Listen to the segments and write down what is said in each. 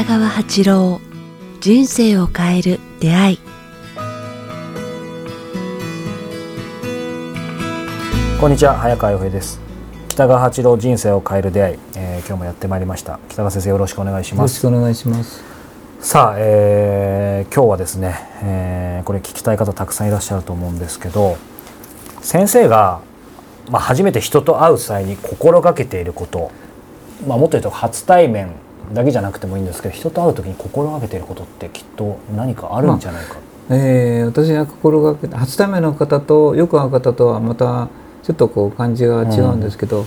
北川八郎人生を変える出会い。こんにちは早川洋平です。北川八郎人生を変える出会い、えー、今日もやってまいりました。北川先生よろしくお願いします。よろしくお願いします。さあ、えー、今日はですね、えー、これ聞きたい方たくさんいらっしゃると思うんですけど先生が、まあ、初めて人と会う際に心がけていること、まあ、もっと言うと初対面だけじゃなくてもいいんですけど人と会う時に心がけていることってきっと何かあるんじゃないか、まあ、えー、私が心がけて初対面の方とよく会う方とはまたちょっとこう感じが違うんですけど、うん、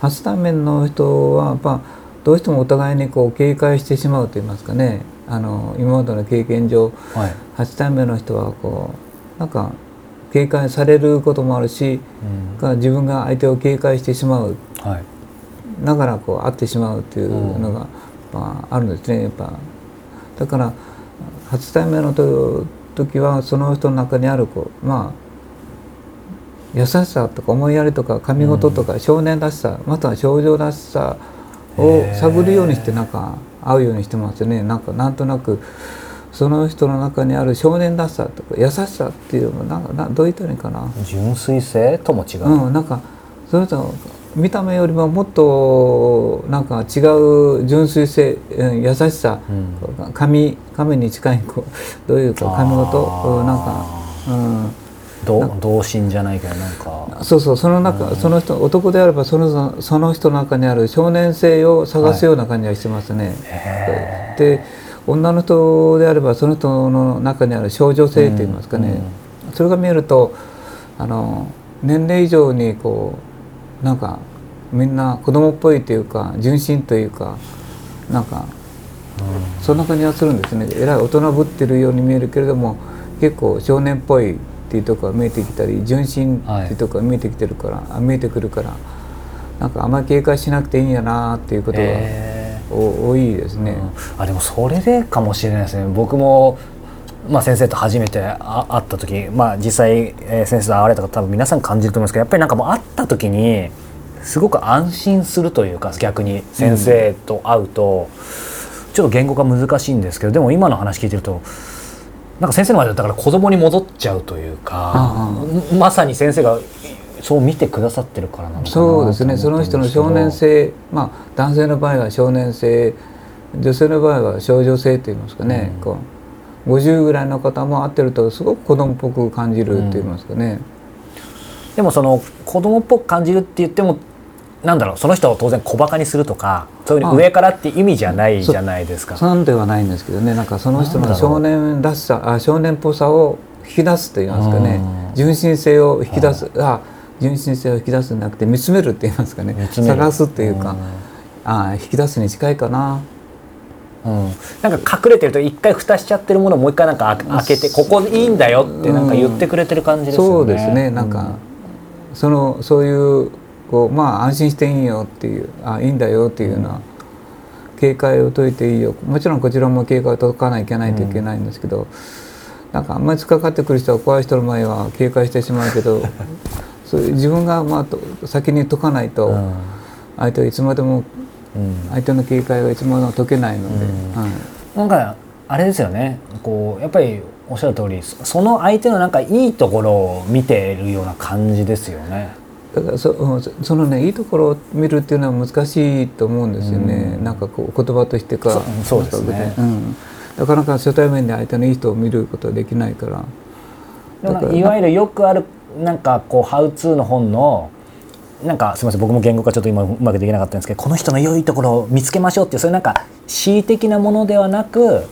初対面の人はやっぱどうしてもお互いにこう警戒してしまうと言いますかね。あの今までの経験上、はい、初対面の人はこうなんか警戒されることもあるし、うん、自分が相手を警戒してしまう、はい、だからこう会ってしまうっていうのが、まあ、あるんですねやっぱ。だから初対面の時はその人の中にあるこうまあ優しさとか思いやりとか神事とか少年らしさ、または少女らしさを探るようにしてなんか会うようにしてますね。なんかなんとなくその人の中にある少年らしさとか優しさっていうのなんかなどう言ったらいいかな。純粋性とも違う、うん、なんかそれと見た目よりももっとなんか違う純粋性優しさ、うん、神神に近いどういうか神事なんか、うん。同心じゃないけどなんか。そうそうその中、うん、その人男であればそのその人の中にある少年性を探すような感じがしてますね。はい、で女の人であればその人の中にある少女性といいますかね、うん、それが見えるとあの年齢以上にこうなんかみんな子供っぽいというか純真というかなんか、うん、そんな感じがするんですね。えらい大人ぶってるように見えるけれども結構少年っぽいっていうところが見えてきたり純真っていうところが見えてきてるから、はい、見えてくるからなんかあんまり警戒しなくていいんやなっていうことが、えー、多いですね、うん、あでもそれでかもしれないですね。僕もまあ、先生と初めて会った時、まあ、実際、え先生と会われた方多分皆さん感じると思いますけどやっぱりなんかもう会った時にすごく安心するというか逆に先生と会うと、ちょっと言語化難しいんですけどでも今の話聞いてるとなんか先生の前だったから子供に戻っちゃうというかまさに先生がそう見てくださってるからなのかそうですね。その人の少年性まあ男性の場合は少年性女性の場合は少女性といいますかね、うん、こう50ぐらいの方も会ってるとすごく子供っぽく感じるって言いますかね、うん、でもその子供っぽく感じるって言ってもなんだろうその人を当然小バカにするとかそういう上からって意味じゃないじゃないですか。そうではないんですけどね。なんかその人の少年らしさあ少年っぽさを引き出すと言いますかね。純真性を引き出す。あ純真性を引き出すんじゃなくて見つめるって言いますかね。探すっていうか。あ引き出すに近いかな。うん、なんか隠れてると一回蓋しちゃってるものをもう一回なんか開けてここいいんだよってなんか言ってくれてる感じですよね。そうですね。なんか、そのそういうこうまあ安心していいよっていうあいいんだよっていうような警戒を解いていいよ。もちろんこちらも警戒を解かないといけないといけないんですけど、うん、なんかあんまり突っかかってくる人は怖い人の前は警戒してしまうけど そういう自分がまあ先に解かないと相手はいつまでも、相手の警戒がいつも解けないので。うん。はい、なんかあれですよね。こうやっぱりおっしゃる通りその相手のなんかいいところを見ているような感じですよね。だからそそのねいいところを見るっていうのは難しいと思うんですよね、うん、なんかこう言葉としてかそうですね、うん、なかなか初対面で相手のいい人を見ることはできないから。いわゆるよくあるなんかこうハウツーの本のなんかすみません僕も言語化ちょっと今うまくできなかったんですけどこの人の良いところを見つけましょうっていうそういうなんか恣意的なものではなく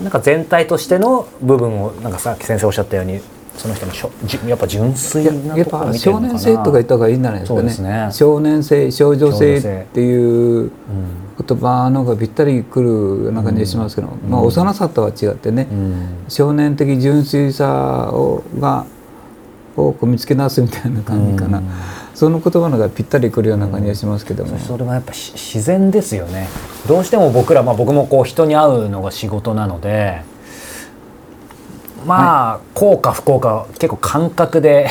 なんか全体としての部分をなんかさっき先生おっしゃったようにその人のしょやっぱ純粋なやっぱ少年性とか言った方がいいんじゃないですかね、ね、少年性少女性っていう言葉の方がぴったりくるような感じがしますけど、うん、まあ、幼さとは違ってね、うん、少年的純粋さをがを見つけ出すみたいな感じかな、うん、その言葉の方がぴったりくるような感じがしますけども、それはやっぱ自然ですよね。どうしても僕ら、まあ、僕もこう人に会うのが仕事なのでまあ、はい、効果不効果結構感覚で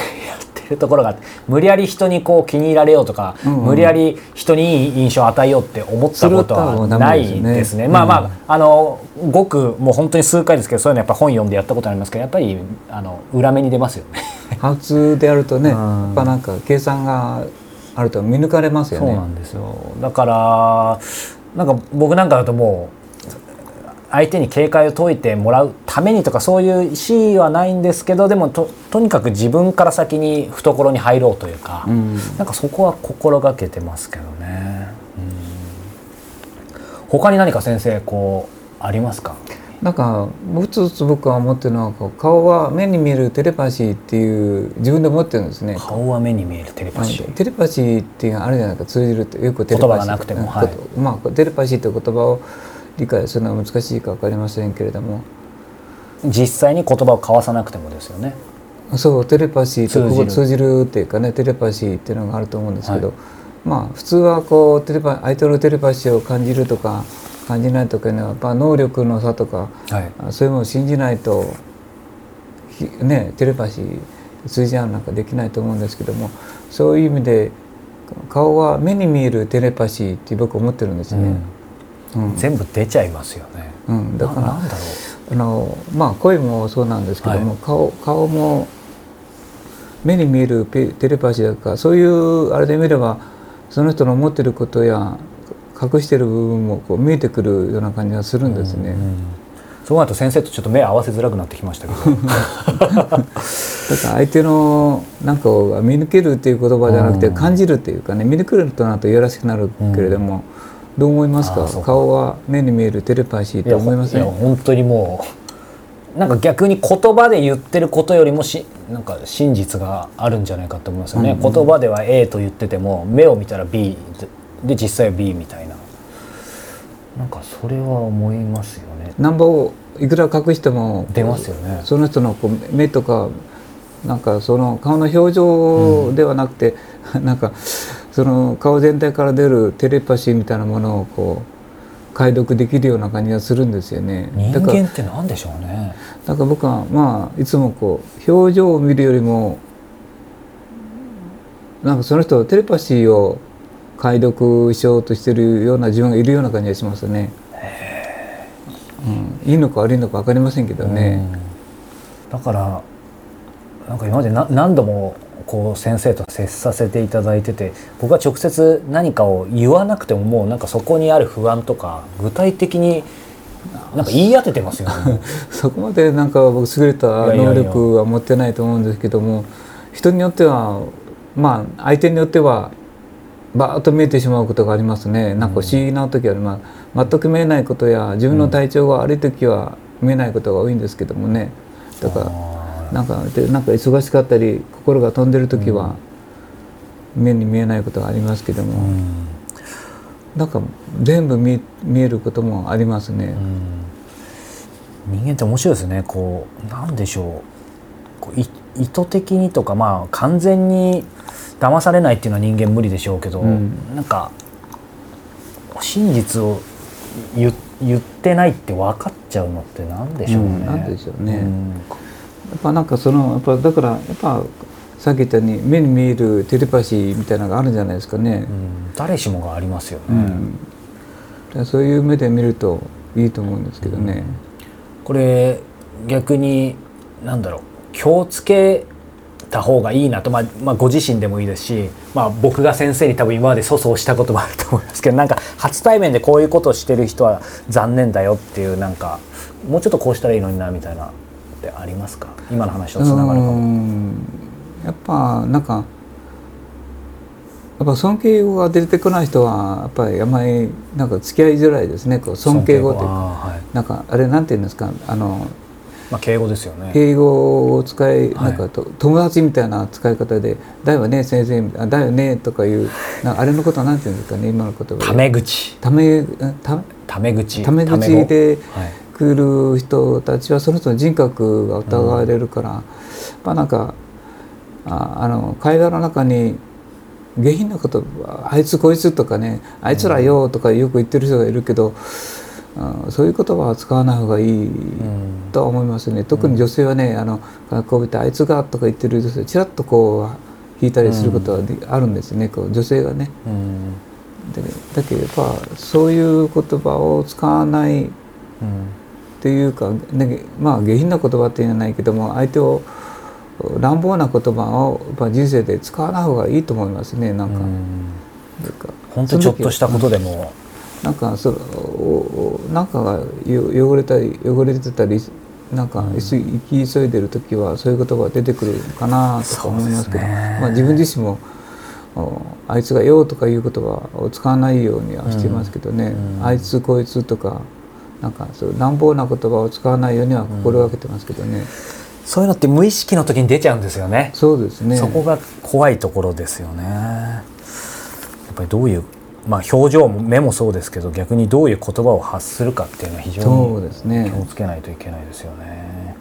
やってるところがあって無理やり人にこう気に入られようとか、うんうん無理やり人にいい印象を与えようって思ったことはないですね。すねまあまああのごくもう本当に数回ですけどそういうのやっぱ本読んでやったことありますけどやっぱりあの裏目に出ますよね。ハウツーであるとね、うんやっぱなんか計算があると見抜かれますよそうね。なんですよだからなんか僕なんかだともう相手に警戒を解いてもらうためにとかそういう意思はないんですけどでもととにかく自分から先に懐に入ろうというか、うん。なんかそこは心がけてますけどね、うん。他に何か先生こうありますか？なんかもう一つ僕は思ってるのは顔は目に見えるテレパシーっていう自分で思ってるんですね。顔は目に見えるテレパシー、テレパシーっていうのがあるじゃないか。通じるってよくテレパシー。言葉がなくてもうんはいまあテレパシーという言葉を理解するのは難しいか分かりませんけれども。実際に言葉を交わさなくてもですよね。そうテレパシーと通じる。ここ通じるっていうかねテレパシーっていうのがあると思うんですけど、はい。まあ普通はこうテレパ相手のテレパシーを感じるとか感じないとかいうのはやっぱ能力の差とかはい。あそういうものを信じないとひねテレパシー通じ合うなんかできないと思うんですけどもそういう意味で顔は目に見えるテレパシーって僕思ってるんですね。うん全部出ちゃいますよね、うん、だからななんだろあのまあ声もそうなんですけども、はい。顔顔も目に見えるペテレパシーだからそういうあれで見ればその人の思ってることや隠してる部分もこう見えてくるような感じがするんですね。うんそうなると先生とちょっと目合わせづらくなってきましたけど。だから相手のなんかを見抜けるっていう言葉じゃなくてうん。感じるっていうかね見抜けるとなるといやらしくなるけれども、どう思いますか？顔は目に見えるテレパシーって思いません？本当にもうなんか逆に言葉で言ってることよりもしなんか真実があるんじゃないかと思いますよね、うんうん。言葉では A と言ってても目を見たら B でで実際は B みたいな。なんかそれは思いますよね。ナンバーをいくら隠しても出ますよね。その人のこう目とかなんかその顔の表情ではなくて、なんかその顔全体から出るテレパシーみたいなものをこう解読できるような感じがするんですよね。人だから間って何でしょうねだから僕はまあいつもこう表情を見るよりもなんかその人テレパシーを解読しようとしてるような自分がいるような感じがしますね。うん、いいのか悪いのか分かりませんけどね。うんだからなんか今までな何度もこう先生と接させていただいてて僕は直接何かを言わなくてももうなんかそこにある不安とか具体的になんか言い当ててますよね。そこまでなんか僕優れた能力は持ってないと思うんですけども人によってはまあ相手によってはバーッと見えてしまうことがありますねなんか不思議な時は、まあ、全く見えないことや自分の体調が悪い時は見えないことが多いんですけどもねだからなんかでなんか忙しかったり心が飛んでる時は目に見えないことがありますけども、ーうんなんか全部見見えることもありますね。人間って面白いですね。こうなんでしょう。こうい意図的にとかまあ完全に騙されないっていうのは人間無理でしょうけど、うん。なんか真実を言言ってないって分かっちゃうのってなんでしょうね。うん。なんでしょうねっぱなんかそのやっぱだからやっぱさっき言ったように目に見えるテレパシーみたいなのがあるんじゃないですかねう。ん誰しもがありますよね。うんそういう目で見るといいと思うんですけどね。これ逆に何だろう気をつけた方がいいなと、まあ、まあご自身でもいいですし、まあ、僕が先生に多分今まで粗相したこともあると思いますけどなんか初対面でこういうことをしてる人は残念だよっていうなんかもうちょっとこうしたらいいのになみたいなってありますか？今の話とつながるかうも。ん。やっぱなんかやっぱ尊敬語が出てこない人はやっぱりあまりなんか付き合いづらいですね。こう尊敬語っていうか。はい。なんかあれなんて言うんですか？あのまあ、敬語ですよね。敬語を使い、はい。なんかと友達みたいな使い方で「だよね先生」あだよね」とかいうなあれのことはなんて言うんですかね今の言葉で。タメ口。ためたタメ？口。タメ口語。ではい来る人たちはその人の人格が疑われるから、やっぱなんかああの会話の中に下品なことあいつこいつとかねあいつらよとかよく言ってる人がいるけど、あそういう言葉は使わない方がいいうん。とは思いますね。特に女性はね、あのこう見てあいつがとか言ってる女性ちらっとこ弾いたりすることはであるんですね、こう女性がね。うん。でだけどやっぱそういう言葉を使わないっうんていうか、ね、まあ下品な言葉っていうのはないけども相手を乱暴な言葉をやっぱ人生で使わない方がいいと思いますねなんか。うん。なんか本当にちょっとしたことでも。なんかそなんかがよ汚れたり汚れてたりなんかうん。生き急いでる時はそういう言葉が出てくるかなとか思いますけどね。まあ、自分自身もおあいつが「よ」とかいう言葉を使わないようにはしてますけどね、うん。あいつこいつとかなんかそう乱暴な言葉を使わないようには心がけてますけどね、そういうのって無意識の時に出ちゃうんですよね。そうですね。そこが怖いところですよね。やっぱりどういうまあ表情も目もそうですけど逆にどういう言葉を発するかっていうのは非常に気をつけないといけないですよね。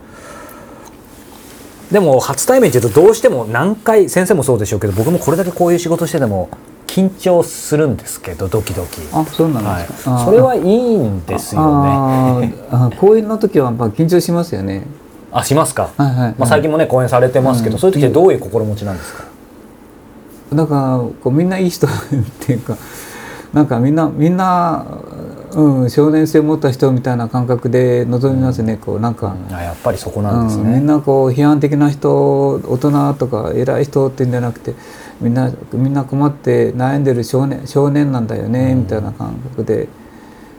でも初対面っていうとどうしても何回先生もそうでしょうけど僕もこれだけこういう仕事してても緊張するんですけどドキドキ。あそうなんはいですか、あ、それはいいんですよね。あーあ講演の時はまあ緊張しますよねあしますか。はいはい、まあ最近もね講演されてますけど、うんそういう時ってどういう心持ちなんですか？だからこうみんないい人っていうかなんかみんなみんな、うん、少年性を持った人みたいな感覚で臨みますね、こうなんか、あやっぱりそこなんですうん、みね。んなこう批判的な人大人とか偉い人っていうんじゃなくてみんなみんな困って悩んでる少年少年なんだよね、うん。みたいな感覚で。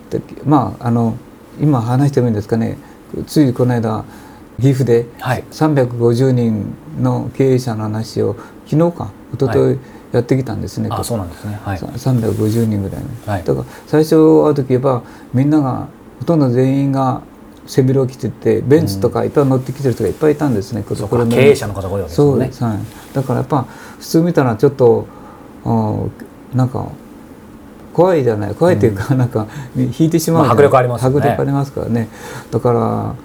でまああの今話してもいいんですかね。ついこの間岐阜ではい。350人の経営者の話を昨日か一昨日、はやってきたんですね。あそうなんですね。はい。350人ぐらいの、はいだから最初会う時言えばみんながほとんど全員が背広を着ててベンツとかいっぱい乗ってきてる人がいっぱいいたんですね、うこれのか経営者の方が多いわけですもねそうんで。す、はい、だからやっぱ普通見たらちょっとおなんか怖いじゃない怖いっていうか、なんか引いてしまう迫力ありますよね迫力ありますからねだか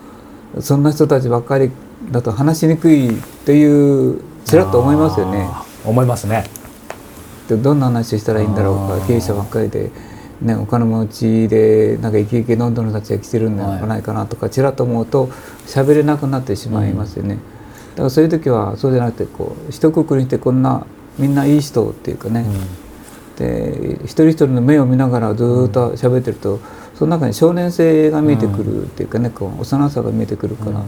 らそんな人たちばっかりだと話しにくいっていうちらっと思いますよね。思いますね。でどんな話をしたらいいんだろうか経営者ばっかりで、ね、お金持ちでなんかイケイケどんどんのたちが来てるんじゃないかなとかちらっと思うと喋れなくなってしまいますよね、だからそういう時はそうじゃなくてこう一括りにしてこんなみんないい人っていうかね、で一人一人の目を見ながらずーっと喋ってると、その中に少年性が見えてくるっていうかねこう幼さが見えてくるから、うん。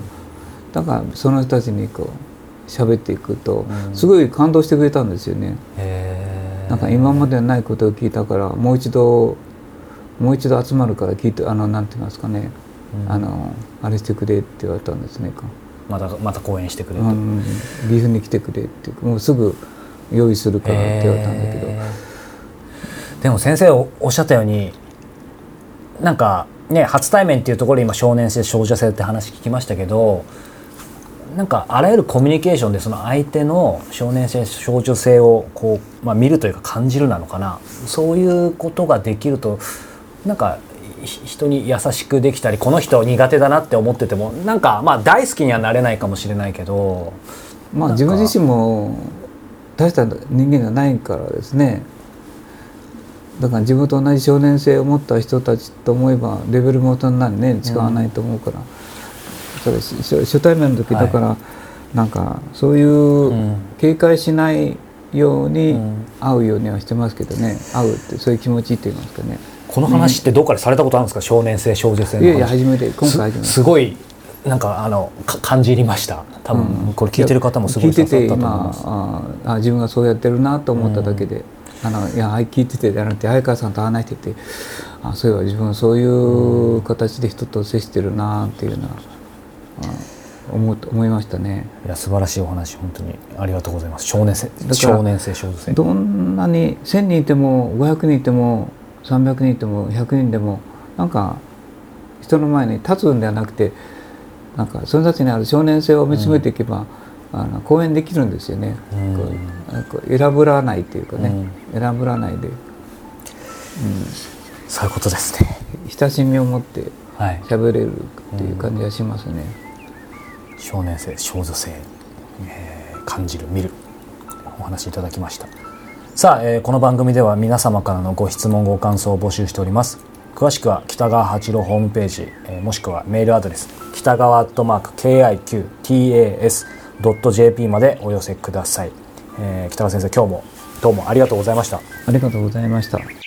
だからその人たちにこう喋っていくとうん。すごい感動してくれたんですよね。なんか今までにないことを聞いたからもう一度もう一度集まるから聞いてあのなんて言いますかね、うん。あのあれしてくれって言われたんですね。またまた講演してくれと。うん、岐阜に来てくれってもうすぐ用意するからって言われたんだけど、でも先生おおっしゃったようになんかね初対面っていうところで今少年性少女性って話聞きましたけどなんかあらゆるコミュニケーションでその相手の少年性少女性をこう、まあ、見るというか感じるなのかな。そういうことができるとなんかひ人に優しくできたりこの人苦手だなって思っててもなんかまあ大好きにはなれないかもしれないけどまあ自分自身も大した人間じゃないからですね。だから自分と同じ少年性を持った人たちと思えばレベルも大人にね違わないと思うから、それし初初対面の時はいだから、なんかそういううん。警戒しないようにうん。会うようにはしてますけどね。会うってそういう気持ちって言いますかね。この話ってどっかでされたことあるんですか？少年性少女性の話。いやいや初めて今回すすごいなんかあのか感じ入りました。多分、うん。これ聞いてる方もすごい刺さったと思い今ます。ああ自分がそうやってるなと思っただけで、あのいやはい聞いててじゃなくて相川さんと話しててあそういえば自分はそういう形で人と接してるなっていうのは、あ思う思いましたね。いや素晴らしいお話本当に。ありがとうございます。少年性から少年性少女性。どんなに1,000人いても500人いても300人いても100人でもなんか人の前に立つんではなくてなんかその人たちにある少年性を見つめていけば、あの講演できるんですよね。うん。こう選ぶらないっていうかね、選ぶらないで、うん、そういうことですね。親しみを持ってはい。喋れるっていう感じがしますね。少年性少女性、えー感じる見るお話いただきましたさあ、えーこの番組では皆様からのご質問ご感想を募集しております詳しくは北川八郎ホームページ、えーもしくはメールアドレス北川アットマーク KIQTAS.jp までお寄せくださいえー北川先生今日もどうもありがとうございました。ありがとうございました。